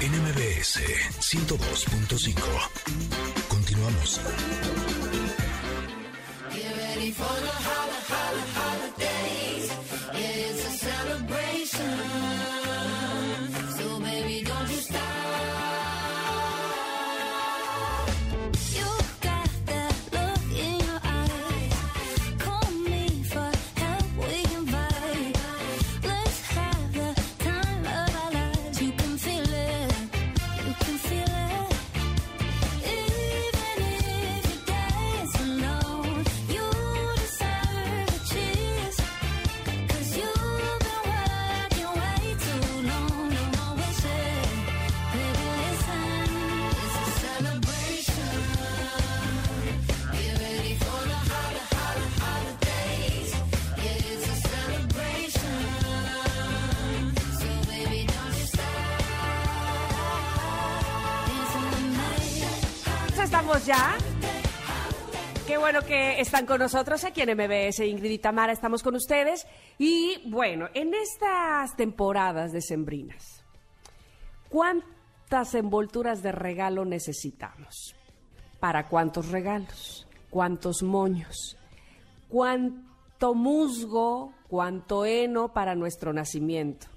NMBS 102.5. Continuamos. Estamos ya. Qué bueno que están con nosotros aquí en MBS. Ingrid y Tamara estamos con ustedes. Y bueno, en estas temporadas decembrinas, ¿cuántas envolturas de regalo necesitamos? ¿Para cuántos regalos? ¿Cuántos moños? ¿Cuánto musgo? ¿Cuánto heno para nuestro nacimiento?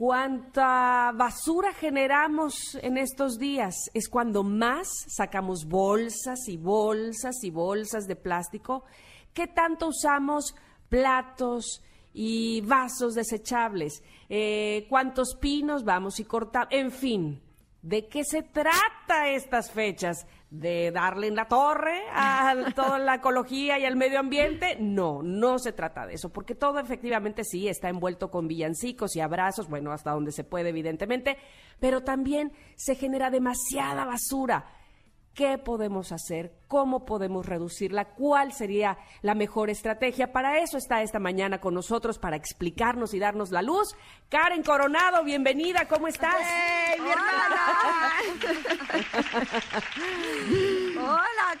Cuánta basura generamos en estos días. Es cuando más sacamos bolsas y bolsas y bolsas de plástico. ¿Qué tanto usamos platos y vasos desechables? Eh, ¿Cuántos pinos vamos y cortamos? En fin, ¿de qué se trata estas fechas? ¿De darle en la torre a toda la ecología y al medio ambiente? No, no se trata de eso, porque todo efectivamente sí está envuelto con villancicos y abrazos, bueno, hasta donde se puede, evidentemente, pero también se genera demasiada basura. ¿Qué podemos hacer? ¿Cómo podemos reducirla? ¿Cuál sería la mejor estrategia? Para eso está esta mañana con nosotros, para explicarnos y darnos la luz. Karen Coronado, bienvenida, ¿cómo estás? ¡Ey, mi hermana!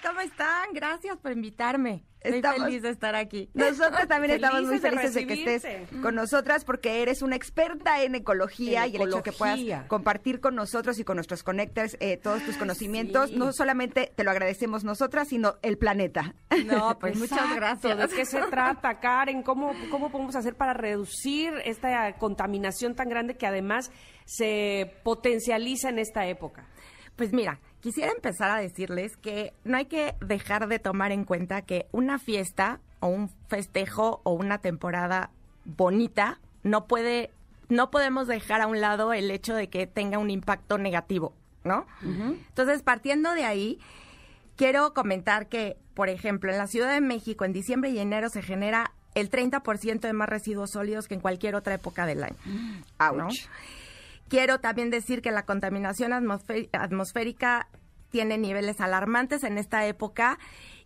¿cómo están? Gracias por invitarme. Estoy Estamos- feliz de estar aquí. Nosotras también estamos muy Felices de que estés con nosotras porque eres una experta en ecología En y el hecho de que puedas compartir con nosotros y con nuestros connectors eh, todos tus conocimientos. sí. No solamente te lo agradecemos nosotras, sino el planeta. No, pues muchas gracias. ¿De qué se trata, Karen? ¿Cómo, ¿Cómo podemos hacer para reducir esta contaminación tan grande que además se potencializa en esta época? Pues mira, quisiera empezar a decirles que no hay que dejar de tomar en cuenta que una fiesta o un festejo o una temporada bonita no puede, no podemos dejar a un lado el hecho de que tenga un impacto negativo, ¿no? Entonces, partiendo de ahí, quiero comentar que, por ejemplo, en la Ciudad de México en diciembre y enero se genera el 30% de más residuos sólidos que en cualquier otra época del año. ¿no? Quiero también decir que la contaminación atmosfé- atmosférica tiene niveles alarmantes en esta época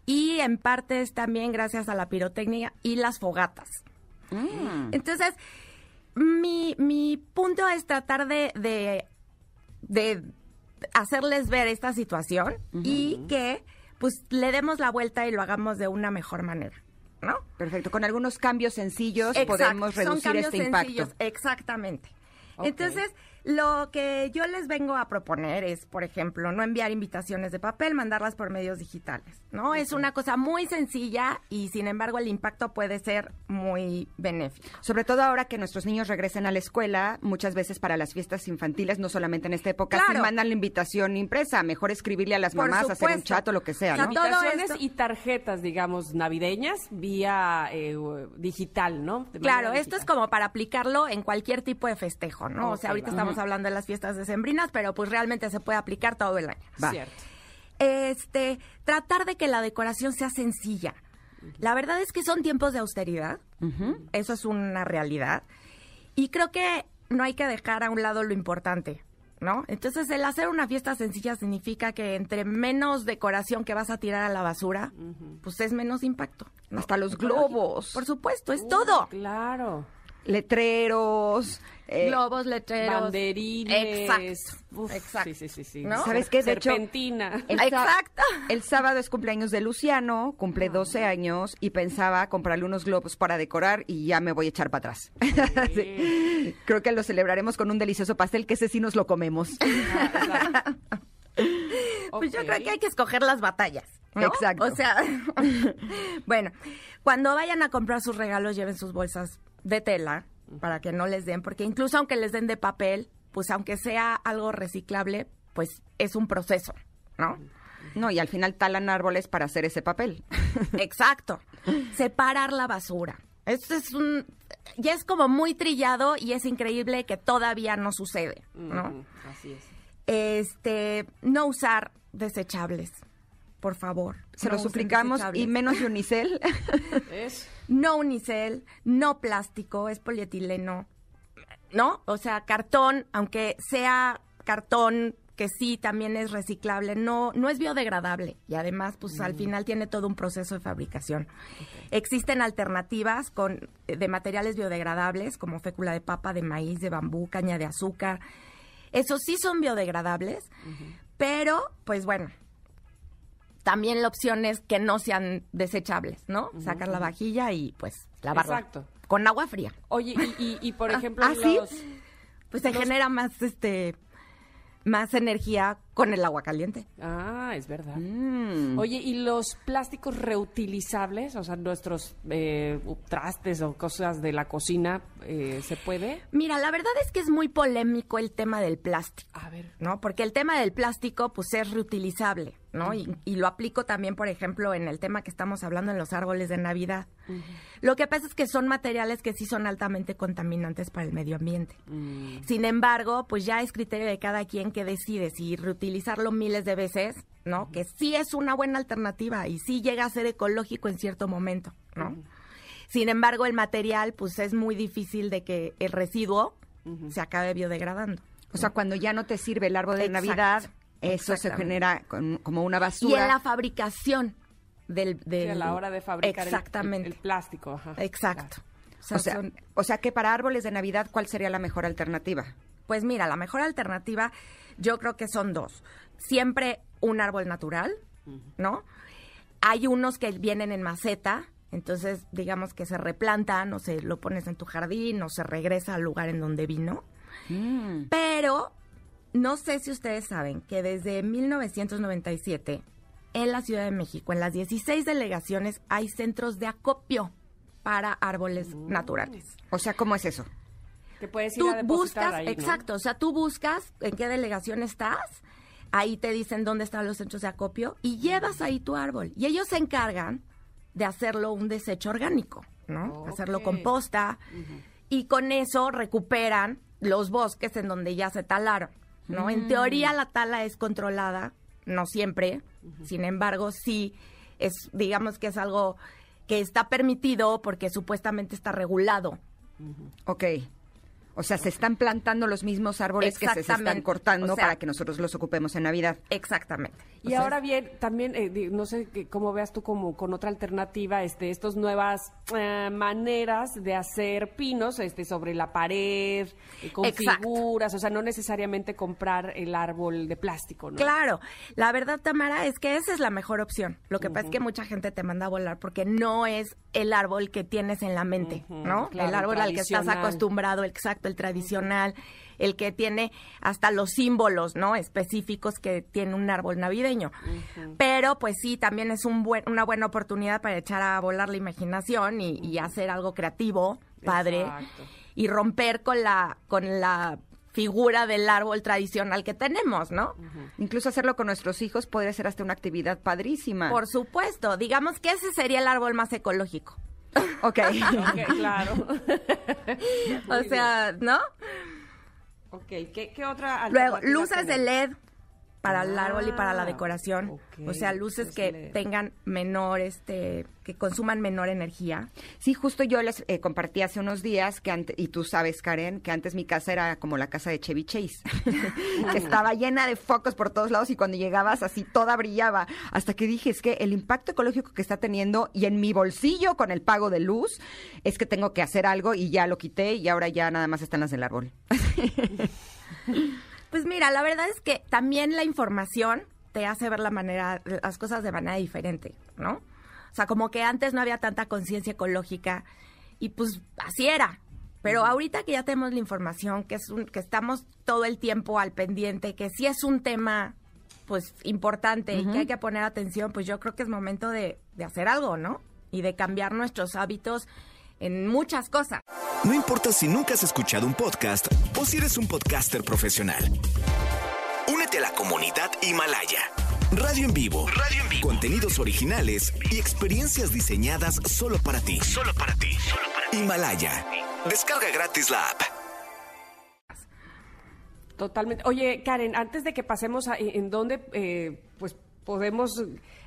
y en parte es también gracias a la pirotecnia y las fogatas. Entonces, mi, mi punto es tratar de, de, de hacerles ver esta situación y que pues le demos la vuelta y lo hagamos de una mejor manera, ¿no? Perfecto. Con algunos cambios sencillos Exacto, podemos son reducir cambios este impacto. sencillos, Exactamente. Entonces, lo que yo les vengo a proponer es, por ejemplo, no enviar invitaciones de papel, mandarlas por medios digitales, ¿no? Es una cosa muy sencilla y, sin embargo, el impacto puede ser muy benéfico. Sobre todo ahora que nuestros niños regresen a la escuela, muchas veces para las fiestas infantiles, no solamente en esta época, Claro. sí mandan la invitación impresa. Mejor escribirle a las Por mamás, hacer un chat o lo que sea, ¿no? todo Invitaciones esto- y tarjetas, digamos, navideñas vía eh, digital, ¿no? De Claro, esto es como para aplicarlo en cualquier tipo de festejo, ¿no? o sea, ahorita va. estamos hablando de las fiestas decembrinas, pero pues realmente se puede aplicar todo el año. Va. Cierto. este, tratar de que la decoración sea sencilla. La verdad es que son tiempos de austeridad, eso es una realidad, y creo que no hay que dejar a un lado lo importante, ¿no? Entonces, el hacer una fiesta sencilla significa que entre menos decoración que vas a tirar a la basura, pues es menos impacto. Hasta los globos. Por supuesto, es Uh, todo. Claro. Letreros. eh, Globos, letreros. Banderines. Exacto. Uf, exacto. Sí, sí, sí. sí. ¿No? ¿Sabes qué? De hecho, Serpentina. el Exacto. El sábado es cumpleaños de Luciano, cumple 12 años y pensaba comprarle unos globos para decorar y ya me voy a echar para atrás. Sí. Creo que lo celebraremos con un delicioso pastel que ese sí nos lo comemos. Ah. Pues yo creo que hay que escoger las batallas. ¿no? Exacto. O sea, bueno, cuando vayan a comprar sus regalos, lleven sus bolsas de tela para que no les den, porque incluso aunque les den de papel, pues aunque sea algo reciclable, pues es un proceso, ¿no? No, y al final talan árboles para hacer ese papel. Exacto. Separar la basura. Esto es un... Ya es como muy trillado y es increíble que todavía no sucede, ¿no? Así es. Este, no usar desechables, por favor. Se No lo suplicamos y menos de unicel. ¿Ves? No unicel, no plástico, es polietileno, ¿no? O sea, cartón, aunque sea cartón que sí también es reciclable, no, no es biodegradable y además, pues al final tiene todo un proceso de fabricación. Existen alternativas con, de materiales biodegradables como fécula de papa, de maíz, de bambú, caña de azúcar. Esos sí son biodegradables, pero pues bueno, también la opción es que no sean desechables, ¿no? Sacar la vajilla y pues lavarla. Exacto. Con agua fría. Oye, y, y, y, por ejemplo, ¿ah, sí? los... Pues se genera más este más energía con el agua caliente. Ah, es verdad. Mm. Oye, ¿y los plásticos reutilizables, o sea, nuestros eh, trastes o cosas de la cocina, eh, se puede? Mira, la verdad es que es muy polémico el tema del plástico. A ver. ¿no? Porque el tema del plástico, pues es reutilizable, ¿no? y, y lo aplico también, por ejemplo, en el tema que estamos hablando en los árboles de Navidad. Lo que pasa es que son materiales que sí son altamente contaminantes para el medio ambiente. Mm, Sin embargo, pues ya es criterio de cada quien que decide si reutilizarlo miles de veces, ¿no? Que sí es una buena alternativa y sí llega a ser ecológico en cierto momento, ¿no? Sin embargo, el material, pues es muy difícil de que el residuo se acabe biodegradando. O sea, cuando ya no te sirve el árbol de Exacto, Navidad, eso se genera con- como una Y basura. en la fabricación del... sí, a la hora de fabricar el- Exactamente. El, el plástico. Ajá. Exacto. O sea, o, sea, son- o sea que para árboles de Navidad, ¿cuál sería la mejor alternativa? Pues mira, la mejor alternativa yo creo que son dos. Siempre un árbol natural, ¿no? Hay unos que vienen en maceta, entonces digamos que se replantan o se lo pones en tu jardín o se regresa al lugar en donde vino. Mm. Pero no sé si ustedes saben que desde 1997 en la Ciudad de México, en las 16 delegaciones, hay centros de acopio para árboles naturales. O sea, ¿cómo es eso? Que puedes ir Tú a buscas, ahí, ¿no? exacto, o sea, tú buscas en qué delegación estás, ahí te dicen dónde están los centros de acopio y llevas ahí tu árbol. Y ellos se encargan de hacerlo un desecho orgánico, ¿no? Hacerlo composta y con eso recuperan los bosques en donde ya se talaron, ¿no? En teoría la tala es controlada, no siempre, sin embargo, sí es, digamos que es algo que está permitido porque supuestamente está regulado. Ok. O sea, se están plantando los mismos árboles que se, están cortando O sea- para que nosotros los ocupemos en Navidad. Exactamente. Y sea, ahora bien, también, eh, no sé que- cómo veas tú como con otra alternativa, este, estas nuevas eh, maneras de hacer pinos, este, sobre la pared, eh, con Exacto. figuras, o sea, no necesariamente comprar el árbol de plástico, ¿no? Claro, la verdad, Tamara, es que esa es la mejor opción. Lo que pasa es que mucha gente te manda a volar porque no es el árbol que tienes en la mente, ¿no? claro, el árbol al que estás acostumbrado, exacto, el tradicional, el que tiene hasta los símbolos, ¿no? Específicos que tiene un árbol navideño. Pero, pues sí, también es un buen, una buena oportunidad para echar a volar la imaginación y, y hacer algo creativo, padre, Exacto. y romper con la, con la figura del árbol tradicional que tenemos, ¿no? Incluso hacerlo con nuestros hijos podría ser hasta una actividad padrísima. Por supuesto, digamos que ese sería el árbol más ecológico. Ok. Ok, claro. o sea, ¿no? Ok, ¿qué, qué otra Luego, luces de? LED, para el árbol y para la Ah, decoración. ok. O sea, luces que tengan menor, este, que consuman menor energía. Sí, justo yo les eh, compartí hace unos días que antes, y tú sabes, Karen, que antes mi casa era como la casa de Chevy Chase, que estaba llena de focos por todos lados y cuando llegabas así toda brillaba. Hasta que dije, es que el impacto ecológico que está teniendo y en mi bolsillo con el pago de luz, es que tengo que hacer algo y ya lo quité y ahora ya nada más están las del árbol. Pues mira, la verdad es que también la información te hace ver la manera, las cosas de manera diferente, ¿no? O sea, como que antes no había tanta conciencia ecológica y pues así era. Pero ahorita que ya tenemos la información, que es un, que estamos todo el tiempo al pendiente, que sí es un tema pues importante y que hay que poner atención, pues yo creo que es momento de, de hacer algo, ¿no? Y de cambiar nuestros hábitos en muchas cosas. No importa si nunca has escuchado un podcast o si eres un podcaster profesional. Únete a la comunidad Himalaya. Radio en vivo. Radio en vivo. Contenidos originales y experiencias diseñadas solo para ti. Solo para ti. Himalaya. Descarga gratis la app. Totalmente. Oye, Karen, antes de que pasemos a en dónde eh, pues podemos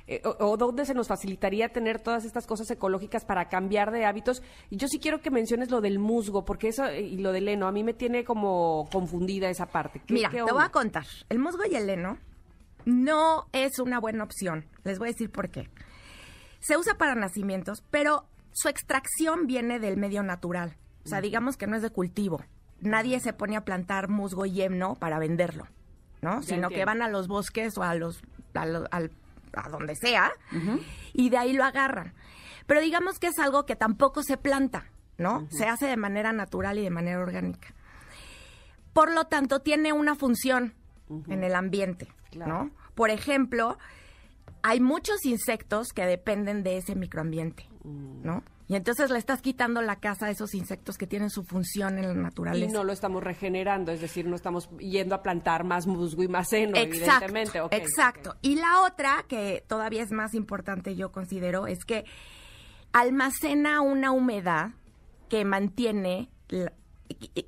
eh, o, o dónde se nos facilitaría tener todas estas cosas ecológicas para cambiar de hábitos, yo sí quiero que menciones lo del musgo, porque eso eh, y lo del heno, a mí me tiene como confundida esa parte. ¿Qué- Mira, qué te voy a contar. El musgo y el heno no es una buena opción. Les voy a decir por qué. Se usa para nacimientos, pero su extracción viene del medio natural. O sea, digamos que no es de cultivo. Nadie se pone a plantar musgo y heno para venderlo, ¿no? Sino que van a los bosques o a los a, lo- al- a donde sea y de ahí lo agarran. Pero digamos que es algo que tampoco se planta, ¿no? Se hace de manera natural y de manera orgánica. Por lo tanto, tiene una función en el ambiente, Claro. ¿no? Por ejemplo, hay muchos insectos que dependen de ese microambiente, ¿no? Y entonces le estás quitando la casa a esos insectos que tienen su función en la Y naturaleza. no lo estamos regenerando, es decir, no estamos yendo a plantar más musgo y más heno, exacto, evidentemente. Exacto. Y la otra, que todavía es más importante, yo considero, es que almacena una humedad que mantiene la-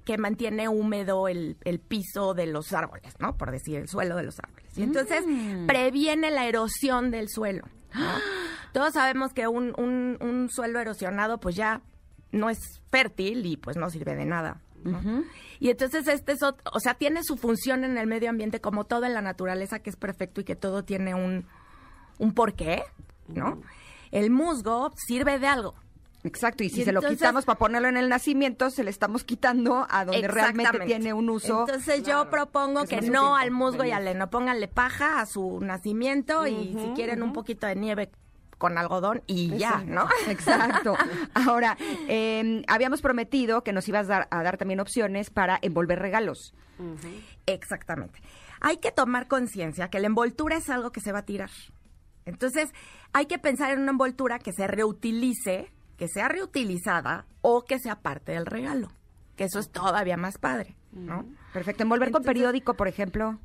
que mantiene húmedo el, el piso de los árboles, ¿no? Por decir, el suelo de los árboles. Y entonces Mm. previene la erosión del suelo. Todos sabemos que un, un- un suelo erosionado pues ya no es fértil y pues no sirve de nada. ¿no? Y entonces este es, ot- o sea, tiene su función en el medio ambiente como todo en la naturaleza que es perfecto y que todo tiene un, un porqué, ¿no? El musgo sirve de algo. Exacto, y si Y se lo quitamos para ponerlo en el nacimiento, se le estamos quitando a donde realmente tiene un uso. Entonces yo propongo que no al musgo y al heno, pónganle paja a su nacimiento y si quieren un poquito de nieve con algodón y ya, ¿no? Exacto. Ahora, eh, habíamos prometido que nos ibas a dar, a dar también opciones para envolver regalos. Exactamente. Hay que tomar conciencia que la envoltura es algo que se va a tirar. Entonces, hay que pensar en una envoltura que se reutilice, que sea reutilizada o que sea parte del regalo. Que eso es todavía más padre, ¿no? Perfecto. Envolver con periódico, por ejemplo.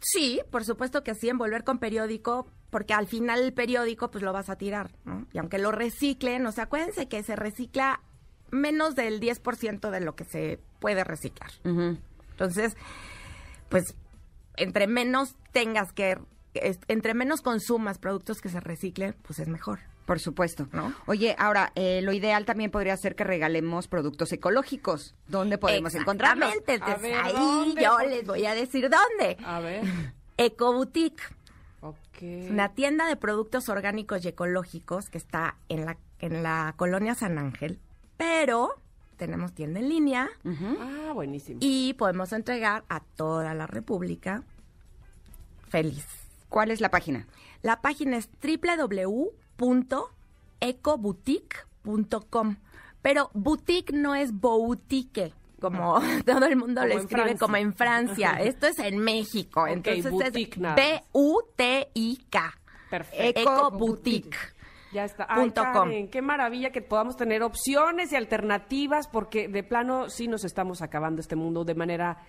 Sí, por supuesto que sí, envolver con periódico, porque al final el periódico pues lo vas a tirar, ¿no? Y aunque lo reciclen, o sea, acuérdense que se recicla menos del 10% de lo que se puede reciclar. Entonces, pues, entre menos tengas que, entre menos consumas productos que se reciclen, pues es mejor. Por supuesto. ¿No? Oye, ahora, eh, lo ideal también podría ser que regalemos productos ecológicos. ¿Dónde podemos encontrarlos? Entonces ver, ahí ¿dónde? yo les voy a decir dónde. A ver. Ecoboutique. Ok. Una tienda de productos orgánicos y ecológicos que está en la, en la colonia San Ángel, pero tenemos tienda en línea Ah, buenísimo. y podemos entregar a toda la República feliz. ¿Cuál es la página? La página es www.ecoboutique.com, pero boutique no es boutique. Como todo el mundo Como lo escribe Francia. como en Francia. Esto es en México. Entonces boutique es. B-U-T-I-K. Perfecto. Ecoboutique. Ya está. Ay, punto Karen, qué maravilla que podamos tener opciones y alternativas, porque de plano sí nos estamos acabando este mundo de manera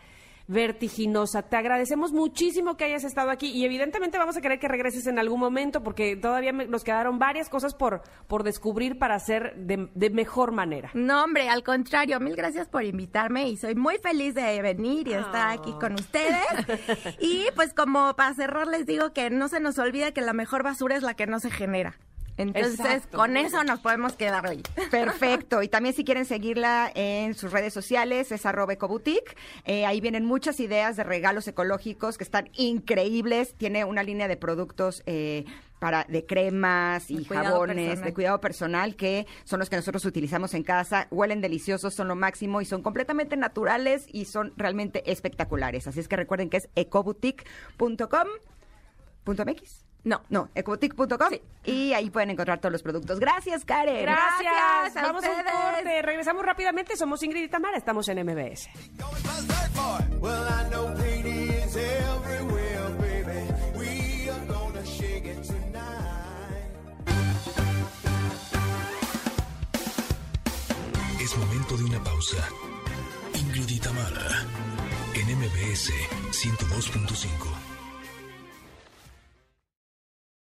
vertiginosa. Te agradecemos muchísimo que hayas estado aquí y evidentemente vamos a querer que regreses en algún momento porque todavía me- nos quedaron varias cosas por, por descubrir para hacer de, de mejor manera. No, hombre, al contrario, mil gracias por invitarme y soy muy feliz de venir y estar aquí con ustedes. Y pues como para cerrar les digo que no se nos olvida que la mejor basura es la que no se genera. Entonces, Exacto. con eso nos podemos quedar hoy. Perfecto. Y también si quieren seguirla en sus redes sociales, es arroba ecoboutique. Eh, ahí vienen muchas ideas de regalos ecológicos que están increíbles. Tiene una línea de productos eh, para de cremas y De jabones, personal. de cuidado personal, que son los que nosotros utilizamos en casa. Huelen deliciosos, son lo máximo y son completamente naturales y son realmente espectaculares. Así es que recuerden que es ecoboutique.com. No. No, ecoboutique.com y ahí pueden encontrar todos los productos. Gracias, Karen. Gracias. Gracias a Vamos a un ustedes. corte. Regresamos rápidamente. Somos Ingrid y Tamara. Estamos en MBS. Es momento de una pausa. Ingrid y Tamara, en MBS 102.5.